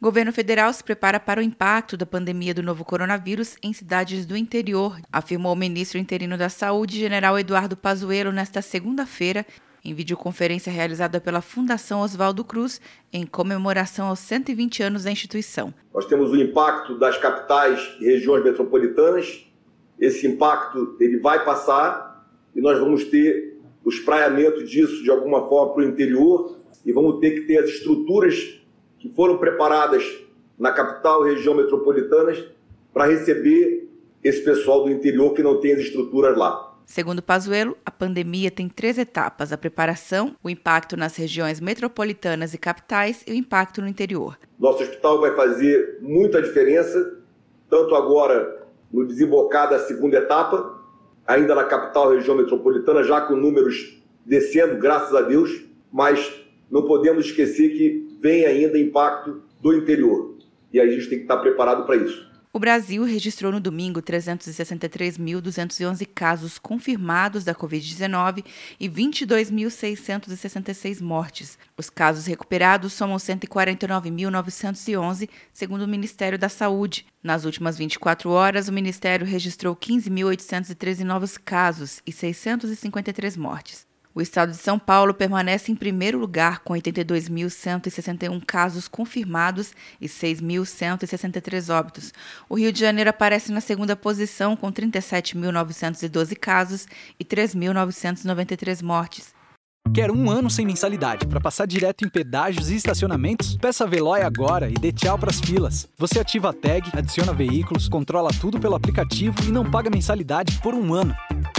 Governo federal se prepara para o impacto da pandemia do novo coronavírus em cidades do interior, afirmou o ministro interino da Saúde, general Eduardo Pazuello, nesta segunda-feira, em videoconferência realizada pela Fundação Oswaldo Cruz, em comemoração aos 120 anos da instituição. Nós temos o impacto das capitais e regiões metropolitanas. Esse impacto ele vai passar e nós vamos ter o espraiamento disso de alguma forma para o interior e vamos ter que ter as estruturas que foram preparadas na capital e região metropolitanas para receber esse pessoal do interior que não tem as estruturas lá. Segundo Pazuello, a pandemia tem três etapas: a preparação, o impacto nas regiões metropolitanas e capitais e o impacto no interior. Nosso hospital vai fazer muita diferença, tanto agora no desembocar da segunda etapa, ainda na capital e região metropolitana, já com números descendo, graças a Deus, mas não podemos esquecer que vem ainda impacto do interior. E aí a gente tem que estar preparado para isso. O Brasil registrou no domingo 363.211 casos confirmados da Covid-19 e 22.666 mortes. Os casos recuperados somam 149.911, segundo o Ministério da Saúde. Nas últimas 24 horas, o Ministério registrou 15.813 novos casos e 653 mortes. O estado de São Paulo permanece em primeiro lugar, com 82.161 casos confirmados e 6.163 óbitos. O Rio de Janeiro aparece na segunda posição, com 37.912 casos e 3.993 mortes. Quer um ano sem mensalidade para passar direto em pedágios e estacionamentos? Peça a Veloy agora e dê tchau para as filas. Você ativa a tag, adiciona veículos, controla tudo pelo aplicativo e não paga mensalidade por um ano.